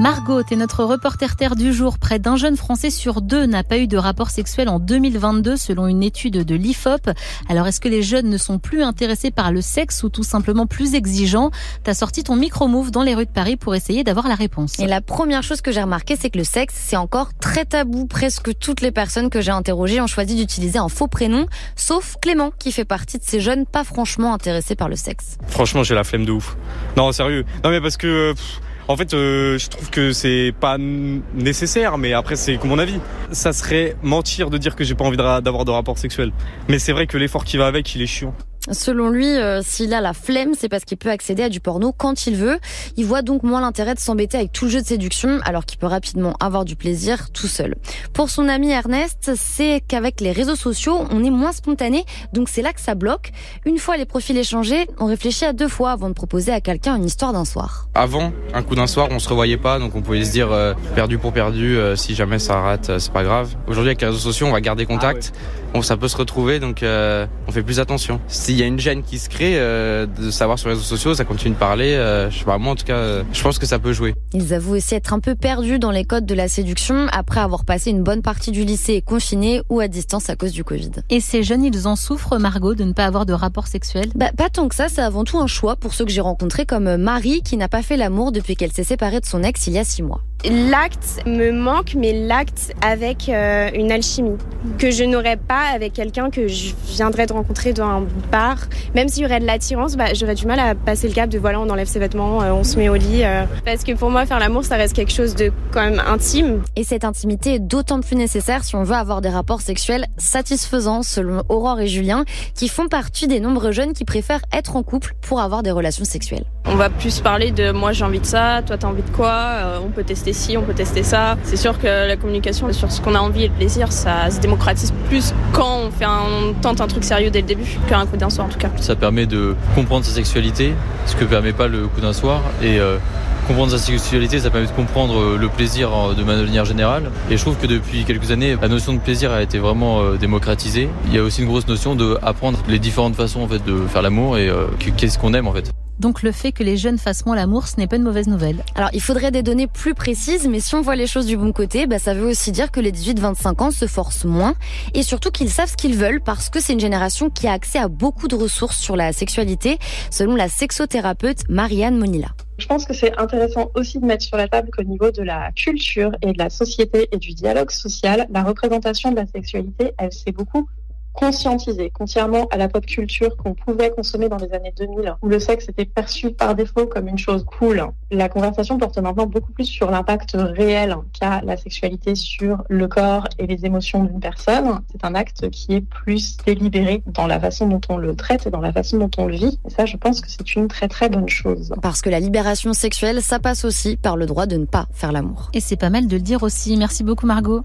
Margot est notre reporter terre du jour. Près d'un jeune Français sur deux n'a pas eu de rapport sexuel en 2022 selon une étude de l'IFOP. Alors est-ce que les jeunes ne sont plus intéressés par le sexe ou tout simplement plus exigeants? T'as sorti ton micro-move dans les rues de Paris pour essayer d'avoir la réponse. Et la première chose que j'ai remarqué, c'est que le sexe, c'est encore très tabou. Presque toutes les personnes que j'ai interrogées ont choisi d'utiliser un faux prénom, sauf Clément, qui fait partie de ces jeunes pas franchement intéressés par le sexe. Franchement, j'ai la flemme de ouf. Non, sérieux. Non, mais parce que... pff, en fait, euh, je trouve que c'est pas nécessaire, mais après c'est que mon avis. Ça serait mentir de dire que j'ai pas envie d'avoir de rapport sexuel. Mais c'est vrai que l'effort qui va avec, il est chiant. Selon lui, euh, s'il a la flemme, c'est parce qu'il peut accéder à du porno quand il veut. Il voit donc moins l'intérêt de s'embêter avec tout le jeu de séduction, alors qu'il peut rapidement avoir du plaisir tout seul. Pour son ami Ernest, c'est qu'avec les réseaux sociaux, on est moins spontané, donc c'est là que ça bloque. Une fois les profils échangés, on réfléchit à deux fois avant de proposer à quelqu'un une histoire d'un soir. Avant, un coup d'un soir, on se revoyait pas, donc on pouvait se dire euh, perdu pour perdu, euh, si jamais ça rate, euh, c'est pas grave. Aujourd'hui, avec les réseaux sociaux, on va garder contact, Bon, ça peut se retrouver, donc euh, on fait plus attention. S'il y a une gêne qui se crée, euh, de savoir sur les réseaux sociaux, ça continue de parler, euh, je sais pas, moi en tout cas, euh, je pense que ça peut jouer. Ils avouent aussi être un peu perdus dans les codes de la séduction après avoir passé une bonne partie du lycée confiné ou à distance à cause du Covid. Et ces jeunes, ils en souffrent, Margot, de ne pas avoir de rapport sexuel? Bah, pas tant que ça, c'est avant tout un choix pour ceux que j'ai rencontrés comme Marie qui n'a pas fait l'amour depuis qu'elle s'est séparée de son ex il y a six mois. L'acte me manque, mais l'acte avec euh, une alchimie que je n'aurais pas avec quelqu'un que je viendrais de rencontrer dans un bar. Même s'il y aurait de l'attirance, bah, j'aurais du mal à passer le cap de voilà, on enlève ses vêtements, euh, on se met au lit. euh. parce que pour moi, faire l'amour, ça reste quelque chose de quand même intime. Et cette intimité est d'autant plus nécessaire si on veut avoir des rapports sexuels satisfaisants, selon Aurore et Julien, qui font partie des nombreux jeunes qui préfèrent être en couple pour avoir des relations sexuelles. On va plus parler de moi j'ai envie de ça, toi t'as envie de quoi, euh, on peut tester ci, on peut tester ça. C'est sûr que la communication sur ce qu'on a envie et le plaisir, ça se démocratise plus quand on fait un, on tente un truc sérieux dès le début qu'un coup d'un soir en tout cas. Ça permet de comprendre sa sexualité, ce que permet pas le coup d'un soir. Et euh, comprendre sa sexualité, ça permet de comprendre euh, le plaisir de manière générale. Et je trouve que depuis quelques années, la notion de plaisir a été vraiment démocratisée. Il y a aussi une grosse notion de apprendre les différentes façons en fait de faire l'amour et que- qu'est-ce qu'on aime en fait. Donc le fait que les jeunes fassent moins l'amour, ce n'est pas une mauvaise nouvelle. Alors, il faudrait des données plus précises, mais si on voit les choses du bon côté, bah, ça veut aussi dire que les 18-25 ans se forcent moins et surtout qu'ils savent ce qu'ils veulent parce que c'est une génération qui a accès à beaucoup de ressources sur la sexualité, selon la sexothérapeute Marianne Monila. Je pense que c'est intéressant aussi de mettre sur la table qu'au niveau de la culture et de la société et du dialogue social, la représentation de la sexualité, elle s'est beaucoup conscientisée, contrairement à la pop culture qu'on pouvait consommer dans les années 2000, où le sexe était perçu par défaut comme une chose cool. La conversation porte maintenant beaucoup plus sur l'impact réel qu'a la sexualité sur le corps et les émotions d'une personne. C'est un acte qui est plus délibéré dans la façon dont on le traite et dans la façon dont on le vit. Et ça, je pense que c'est une très très bonne chose. Parce que la libération sexuelle, ça passe aussi par le droit de ne pas faire l'amour. Et c'est pas mal de le dire aussi. Merci beaucoup, Margot.